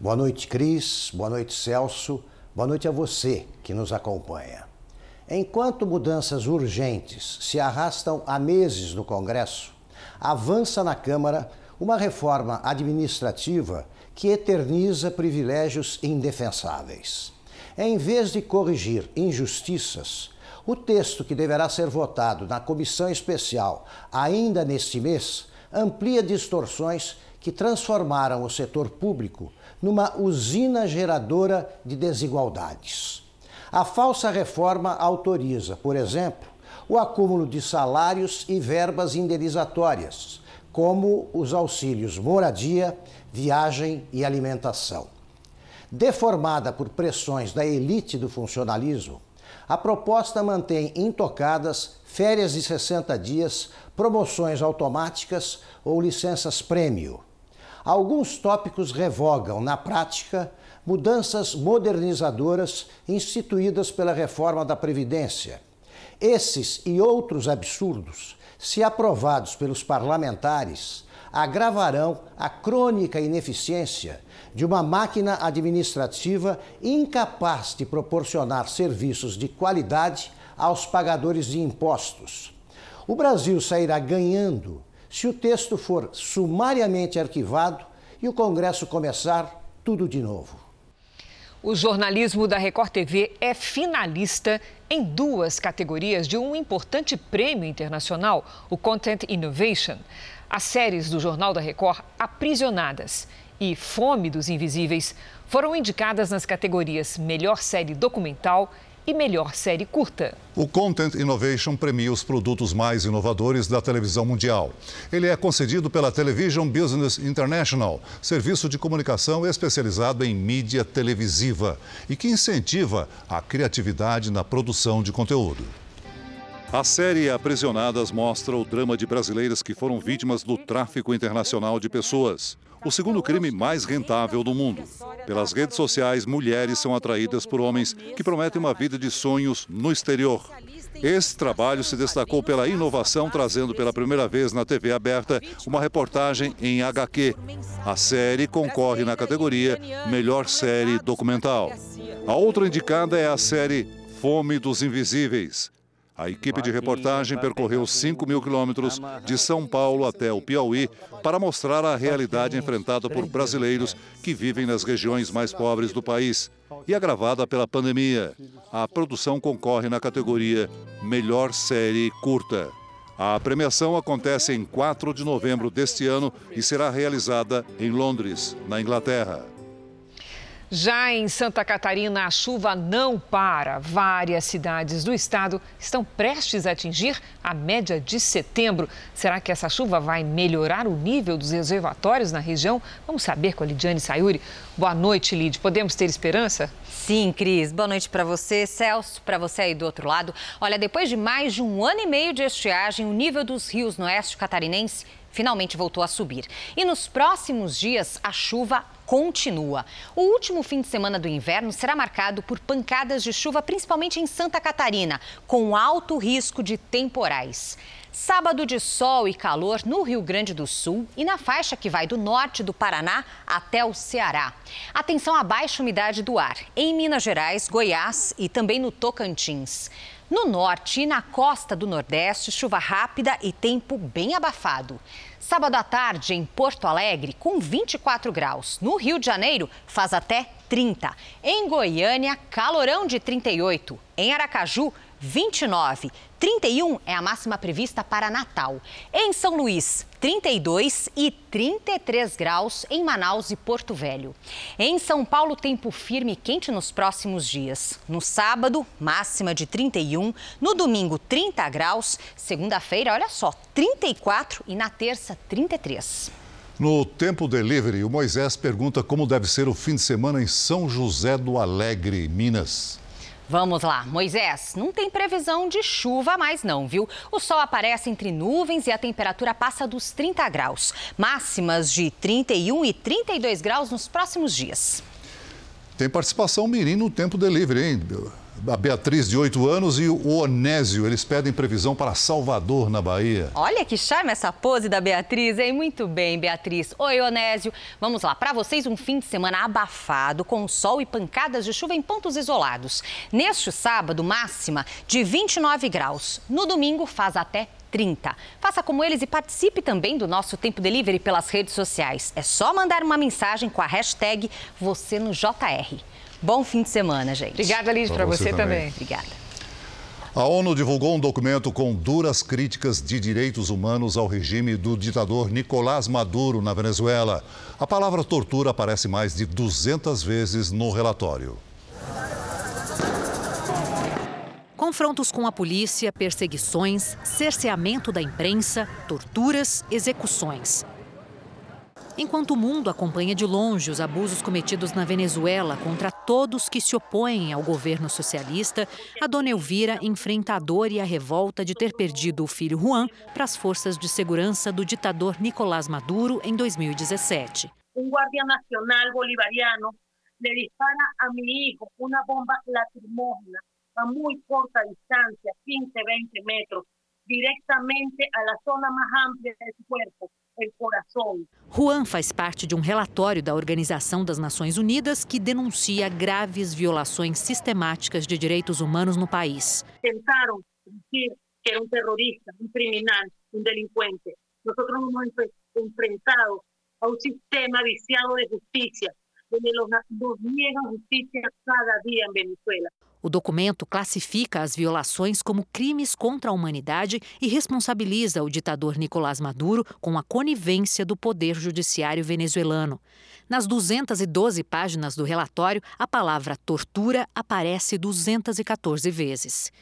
Boa noite, Cris. Boa noite, Celso. Boa noite a você que nos acompanha. Enquanto mudanças urgentes se arrastam há meses no Congresso, avança na Câmara uma reforma administrativa que eterniza privilégios indefensáveis. Em vez de corrigir injustiças, o texto que deverá ser votado na comissão especial ainda neste mês amplia distorções que transformaram o setor público numa usina geradora de desigualdades. A falsa reforma autoriza, por exemplo, o acúmulo de salários e verbas indenizatórias, como os auxílios moradia, viagem e alimentação. Deformada por pressões da elite do funcionalismo, a proposta mantém intocadas férias de 60 dias, promoções automáticas ou licenças prêmio alguns tópicos revogam, na prática, mudanças modernizadoras instituídas pela reforma da Previdência. Esses e outros absurdos, se aprovados pelos parlamentares, agravarão a crônica ineficiência de uma máquina administrativa incapaz de proporcionar serviços de qualidade aos pagadores de impostos. O Brasil sairá ganhando se o texto for sumariamente arquivado e o Congresso começar tudo de novo. O jornalismo da Record TV é finalista em duas categorias de um importante prêmio internacional, o Content Innovation. As séries do Jornal da Record Aprisionadas e Fome dos Invisíveis foram indicadas nas categorias Melhor Série Documental e melhor série curta. O Content Innovation premia os produtos mais inovadores da televisão mundial. Ele é concedido pela Television Business International, serviço de comunicação especializado em mídia televisiva e que incentiva a criatividade na produção de conteúdo. A série Aprisionadas mostra o drama de brasileiras que foram vítimas do tráfico internacional de pessoas o segundo crime mais rentável do mundo. Pelas redes sociais, mulheres são atraídas por homens que prometem uma vida de sonhos no exterior. Esse trabalho se destacou pela inovação, trazendo pela primeira vez na TV aberta uma reportagem em HQ. A série concorre na categoria Melhor Série Documental. A outra indicada é a série Fome dos Invisíveis. A equipe de reportagem percorreu 5 mil quilômetros de São Paulo até o Piauí para mostrar a realidade enfrentada por brasileiros que vivem nas regiões mais pobres do país e agravada pela pandemia. A produção concorre na categoria Melhor Série Curta. A premiação acontece em 4 de novembro deste ano e será realizada em Londres, na Inglaterra. Já em Santa Catarina, a chuva não para. Várias cidades do estado estão prestes a atingir a média de setembro. Será que essa chuva vai melhorar o nível dos reservatórios na região? Vamos saber com a Lidiane Sayuri. Boa noite, Lid. Podemos ter esperança? Sim, Cris. Boa noite para você, Celso, para você aí do outro lado. Olha, depois de mais de um ano e meio de estiagem, o nível dos rios no oeste catarinense finalmente voltou a subir. E nos próximos dias, a chuva continua. O último fim de semana do inverno será marcado por pancadas de chuva, principalmente em Santa Catarina, com alto risco de temporais. Sábado de sol e calor no Rio Grande do Sul e na faixa que vai do norte do Paraná até o Ceará. Atenção à baixa umidade do ar em Minas Gerais, Goiás e também no Tocantins. No norte e na costa do Nordeste, chuva rápida e tempo bem abafado. Sábado à tarde, em Porto Alegre, com 24 graus. No Rio de Janeiro, faz até 30. Em Goiânia, calorão de 38. Em Aracaju, 29. 31 é a máxima prevista para Natal. Em São Luís, 32 e 33 graus em Manaus e Porto Velho. Em São Paulo, tempo firme e quente nos próximos dias. No sábado, máxima de 31. No domingo, 30 graus. Segunda-feira, olha só, 34 e na terça, 33. No Tempo Delivery, o Moisés pergunta como deve ser o fim de semana em São José do Alegre, Minas. Vamos lá, Moisés, não tem previsão de chuva mais não, viu? O sol aparece entre nuvens e a temperatura passa dos 30 graus. Máximas de 31 e 32 graus nos próximos dias. Tem participação mirim no Tempo Delivery, hein? A Beatriz, de 8 anos, e o Onésio. Eles pedem previsão para Salvador, na Bahia. Olha que charme essa pose da Beatriz, hein? Muito bem, Beatriz. Oi, Onésio. Vamos lá, para vocês um fim de semana abafado, com sol e pancadas de chuva em pontos isolados. Neste sábado, máxima de 29 graus. No domingo, faz até 30. Faça como eles e participe também do nosso Tempo Delivery pelas redes sociais. É só mandar uma mensagem com a hashtag você no JR. Bom fim de semana, gente. Obrigada, Liz, para você, você também. também. Obrigada. A ONU divulgou um documento com duras críticas de direitos humanos ao regime do ditador Nicolás Maduro na Venezuela. A palavra tortura aparece mais de 200 vezes no relatório. Confrontos com a polícia, perseguições, cerceamento da imprensa, torturas, execuções. Enquanto o mundo acompanha de longe os abusos cometidos na Venezuela contra todos que se opõem ao governo socialista, a dona Elvira enfrenta a dor e a revolta de ter perdido o filho Juan para as forças de segurança do ditador Nicolás Maduro em 2017. Um guardia nacional bolivariano le dispara a mi hijo uma bomba lacrimógena a muito corta distância, 15, 20 metros, diretamente la zona mais su cuerpo, el corazón. Juan faz parte de um relatório da Organização das Nações Unidas que denuncia graves violações sistemáticas de direitos humanos no país. Tentaram dizer que era um terrorista, um criminal, um delinquente. Nós nos hemos enfrentado a um sistema viciado de justiça, onde nos niegan justiça cada dia em Venezuela. O documento classifica as violações como crimes contra a humanidade e responsabiliza o ditador Nicolás Maduro com a conivência do poder judiciário venezuelano. Nas 212 páginas do relatório, a palavra tortura aparece 214 vezes.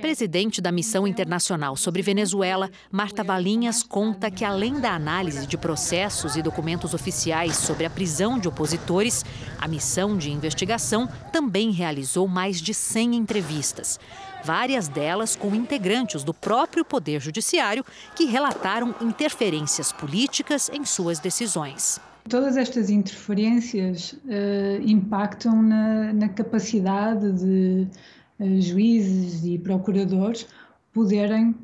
Presidente da Missão Internacional sobre Venezuela, Marta Valinhas conta que, além da análise de processos e documentos oficiais sobre a prisão de opositores, a missão de investigação também realizou mais de 100 entrevistas. Várias delas com integrantes do próprio Poder Judiciário que relataram interferências políticas em suas decisões. Todas estas interferências uh, impactam na, na capacidade de juízes e procuradores poderem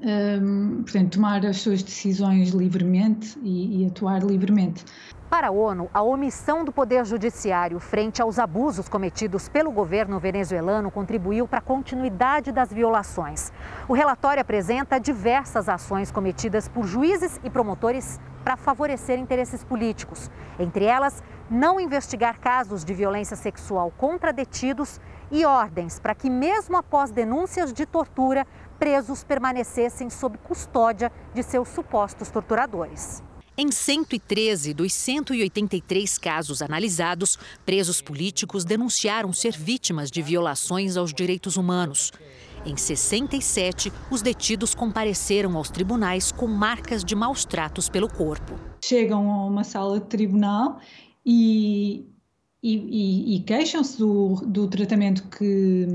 um, ehm, portanto, tomar as suas decisões livremente e, e, atuar livremente. Para a ONU, a omissão do Poder Judiciário frente aos abusos cometidos pelo governo venezuelano contribuiu para a continuidade das violações. O relatório apresenta diversas ações cometidas por juízes e promotores para favorecer interesses políticos. Entre elas, não investigar casos de violência sexual contra detidos e ordens para que, mesmo após denúncias de tortura, presos permanecessem sob custódia de seus supostos torturadores. Em 113 dos 183 casos analisados, presos políticos denunciaram ser vítimas de violações aos direitos humanos. Em 67, os detidos compareceram aos tribunais com marcas de maus tratos pelo corpo. Chegam a uma sala de tribunal e e, e, e queixam-se do, do, tratamento que,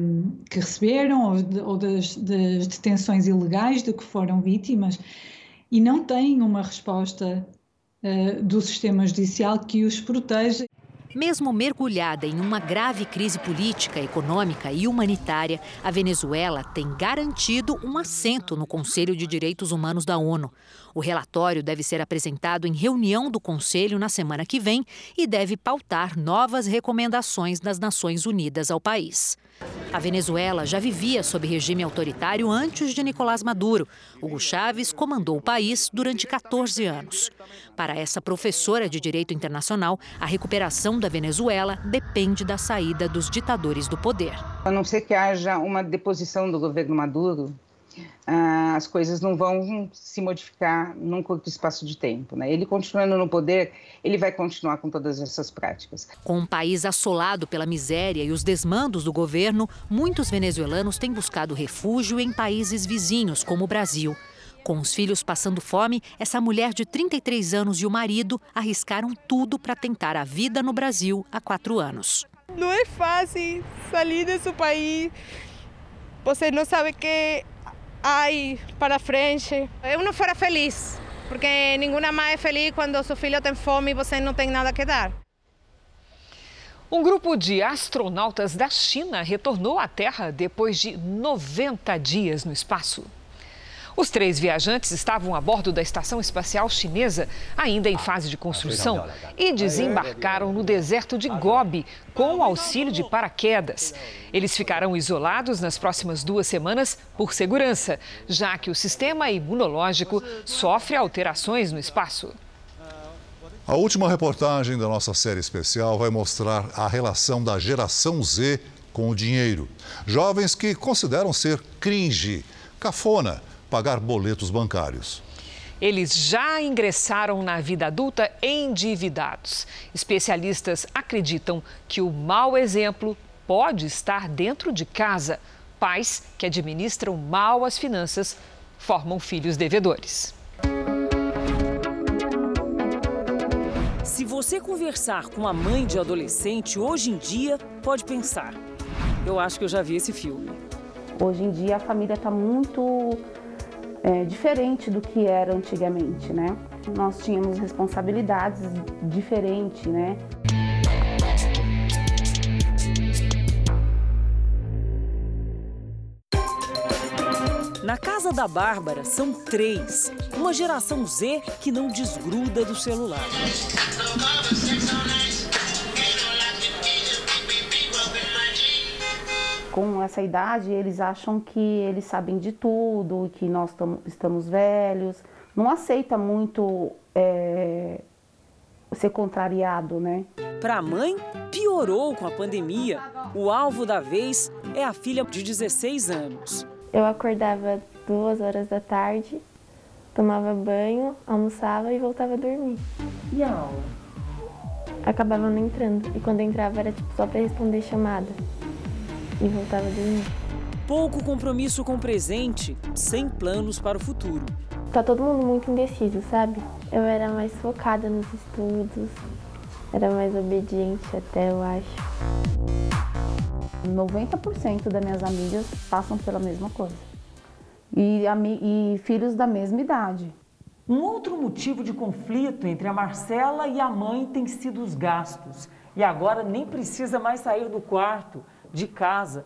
que receberam ou, de, ou das, das, detenções ilegais de que foram vítimas e não têm uma resposta uh, do sistema judicial que os proteja. Mesmo mergulhada em uma grave crise política, econômica e humanitária, a Venezuela tem garantido um assento no Conselho de Direitos Humanos da ONU. O relatório deve ser apresentado em reunião do Conselho na semana que vem e deve pautar novas recomendações das Nações Unidas ao país. A Venezuela já vivia sob regime autoritário antes de Nicolás Maduro. Hugo Chávez comandou o país durante 14 anos. Para essa professora de Direito Internacional, a recuperação da Venezuela depende da saída dos ditadores do poder. A não ser que haja uma deposição do governo Maduro, ah, as coisas não vão se modificar num curto espaço de tempo. Né? Ele continuando no poder, ele vai continuar com todas essas práticas. Com um país assolado pela miséria e os desmandos do governo, muitos venezuelanos têm buscado refúgio em países vizinhos, como o Brasil. Com os filhos passando fome, essa mulher de 33 anos e o marido arriscaram tudo para tentar a vida no Brasil há quatro anos. Não é fácil sair desse país. Você não sabe o que há para frente. Eu não fora feliz, porque nenhuma mãe é feliz quando seu filho tem fome e você não tem nada que dar. Um grupo de astronautas da China retornou à Terra depois de 90 dias no espaço. Os três viajantes estavam a bordo da estação espacial chinesa, ainda em fase de construção, e desembarcaram no deserto de Gobi com o auxílio de paraquedas. Eles ficarão isolados nas próximas duas semanas por segurança, já que o sistema imunológico sofre alterações no espaço. A última reportagem da nossa série especial vai mostrar a relação da geração Z com o dinheiro. Jovens que consideram ser cringe, cafona pagar boletos bancários. Eles já ingressaram na vida adulta endividados. Especialistas acreditam que o mau exemplo pode estar dentro de casa. Pais que administram mal as finanças formam filhos devedores. Se você conversar com uma mãe de adolescente hoje em dia, pode pensar: eu acho que eu já vi esse filme. Hoje em dia a família está muito é, diferente do que era antigamente, né? Nós tínhamos responsabilidades diferentes, né? Na casa da Bárbara são três. Uma geração Z que não desgruda do celular. Com essa idade, eles acham que eles sabem de tudo, que nós estamos velhos. Não aceita muito é, ser contrariado, né? Para a mãe, piorou com a pandemia. O alvo da vez é a filha de 16 anos. Eu acordava duas horas da tarde, tomava banho, almoçava e voltava a dormir. E a aula? Acabava não entrando. E quando entrava era tipo, só para responder chamada e voltava dormir. Pouco compromisso com o presente, sem planos para o futuro. Tá todo mundo muito indeciso, sabe? Eu era mais focada nos estudos, era mais obediente até, eu acho. 90% das minhas amigas passam pela mesma coisa. E, e filhos da mesma idade. Um outro motivo de conflito entre a Marcela e a mãe tem sido os gastos. E agora nem precisa mais sair do quarto de casa.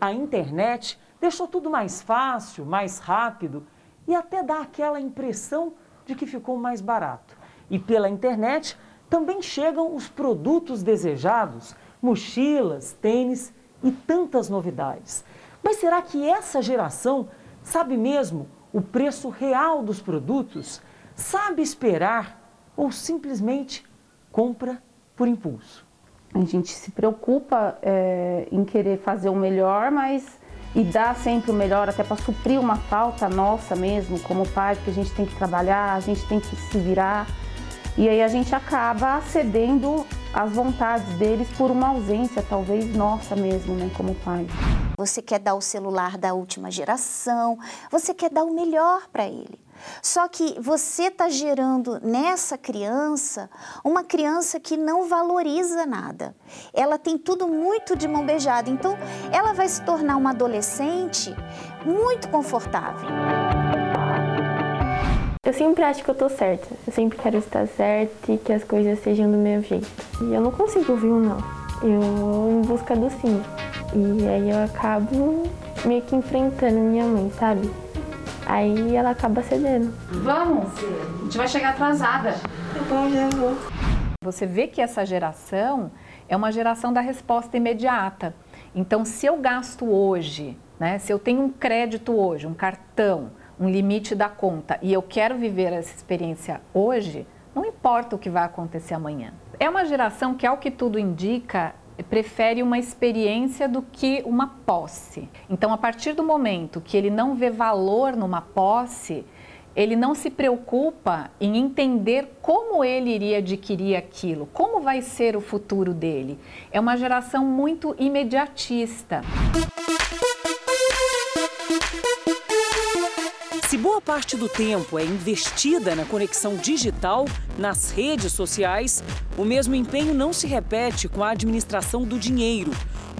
A internet deixou tudo mais fácil, mais rápido e até dá aquela impressão de que ficou mais barato. E pela internet também chegam os produtos desejados, mochilas, tênis e tantas novidades. Mas será que essa geração sabe mesmo o preço real dos produtos? Sabe esperar ou simplesmente compra por impulso? A gente se preocupa é, em querer fazer o melhor, mas e dar sempre o melhor até para suprir uma falta nossa mesmo, como pai, porque a gente tem que trabalhar, a gente tem que se virar. E aí a gente acaba cedendo às vontades deles por uma ausência, talvez nossa mesmo, né, como pai. Você quer dar o celular da última geração, você quer dar o melhor para ele. Só que você está gerando nessa criança uma criança que não valoriza nada. Ela tem tudo muito de mão beijada. Então, ela vai se tornar uma adolescente muito confortável. Eu sempre acho que eu tô certa. Eu sempre quero estar certa e que as coisas sejam do meu jeito. E eu não consigo ouvir um não. Eu vou em busca do sim. E aí eu acabo meio que enfrentando minha mãe, sabe? Aí ela acaba cedendo. Vamos, a gente vai chegar atrasada. Tá bom, já vou. Você vê que essa geração é uma geração da resposta imediata. Então, se eu gasto hoje, né, se eu tenho um crédito hoje, um cartão, um limite da conta e eu quero viver essa experiência hoje, não importa o que vai acontecer amanhã. É uma geração que, ao que tudo indica, prefere uma experiência do que uma posse. Então, a partir do momento que ele não vê valor numa posse, ele não se preocupa em entender como ele iria adquirir aquilo, como vai ser o futuro dele. É uma geração muito imediatista. Parte do tempo é investida na conexão digital, nas redes sociais, o mesmo empenho não se repete com a administração do dinheiro.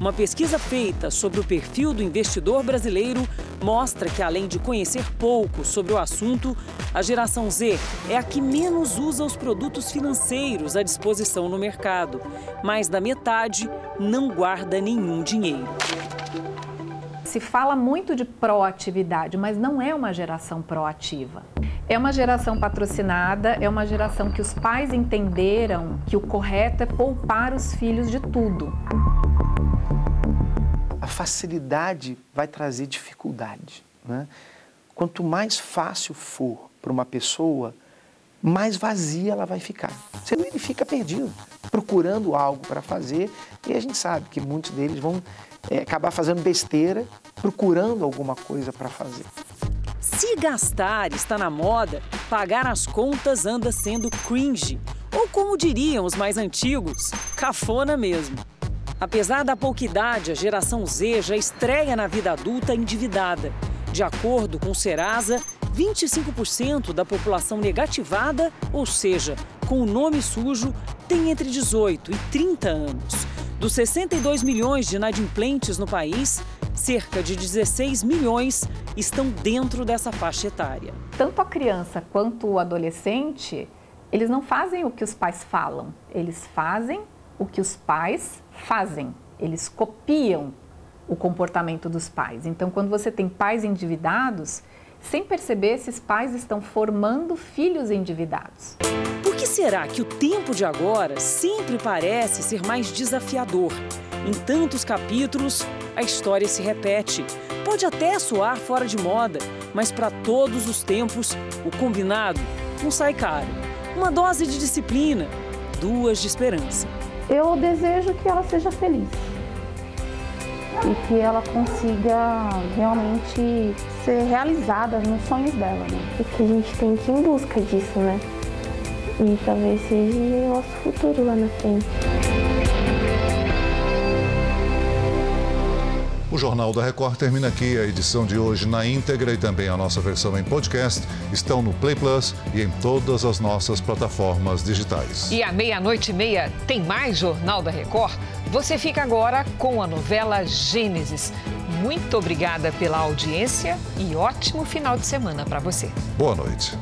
Uma pesquisa feita sobre o perfil do investidor brasileiro mostra que, além de conhecer pouco sobre o assunto, a geração Z é a que menos usa os produtos financeiros à disposição no mercado. Mais da metade não guarda nenhum dinheiro. Se fala muito de proatividade, mas não é uma geração proativa. É uma geração patrocinada, é uma geração que os pais entenderam que o correto é poupar os filhos de tudo. A facilidade vai trazer dificuldade. Né? Quanto mais fácil for para uma pessoa, mais vazia ela vai ficar. Ele fica perdido, procurando algo para fazer, e a gente sabe que muitos deles vão é, acabar fazendo besteira, procurando alguma coisa para fazer. Se gastar está na moda, pagar as contas anda sendo cringe. Ou como diriam os mais antigos, cafona mesmo. Apesar da pouca idade, a geração Z já estreia na vida adulta endividada. De acordo com o Serasa, 25% da população negativada, ou seja, com o nome sujo, tem entre 18 e 30 anos. Dos 62 milhões de inadimplentes no país, cerca de 16 milhões estão dentro dessa faixa etária. Tanto a criança quanto o adolescente, eles não fazem o que os pais falam, eles fazem o que os pais fazem. Eles copiam o comportamento dos pais. Então, quando você tem pais endividados, sem perceber, esses pais estão formando filhos endividados. Por que será que o tempo de agora sempre parece ser mais desafiador? Em tantos capítulos, a história se repete. Pode até soar fora de moda, mas para todos os tempos, o combinado não sai caro. Uma dose de disciplina, duas de esperança. Eu desejo que ela seja feliz e que ela consiga realmente ser realizada nos sonhos dela, né? E que a gente tem que ir em busca disso, né? E talvez seja o nosso futuro lá na frente. O Jornal da Record termina aqui. A edição de hoje na íntegra e também a nossa versão em podcast estão no Play Plus e em todas as nossas plataformas digitais. E à meia-noite e meia tem mais Jornal da Record? Você fica agora com a novela Gênesis. Muito obrigada pela audiência e ótimo final de semana para você. Boa noite.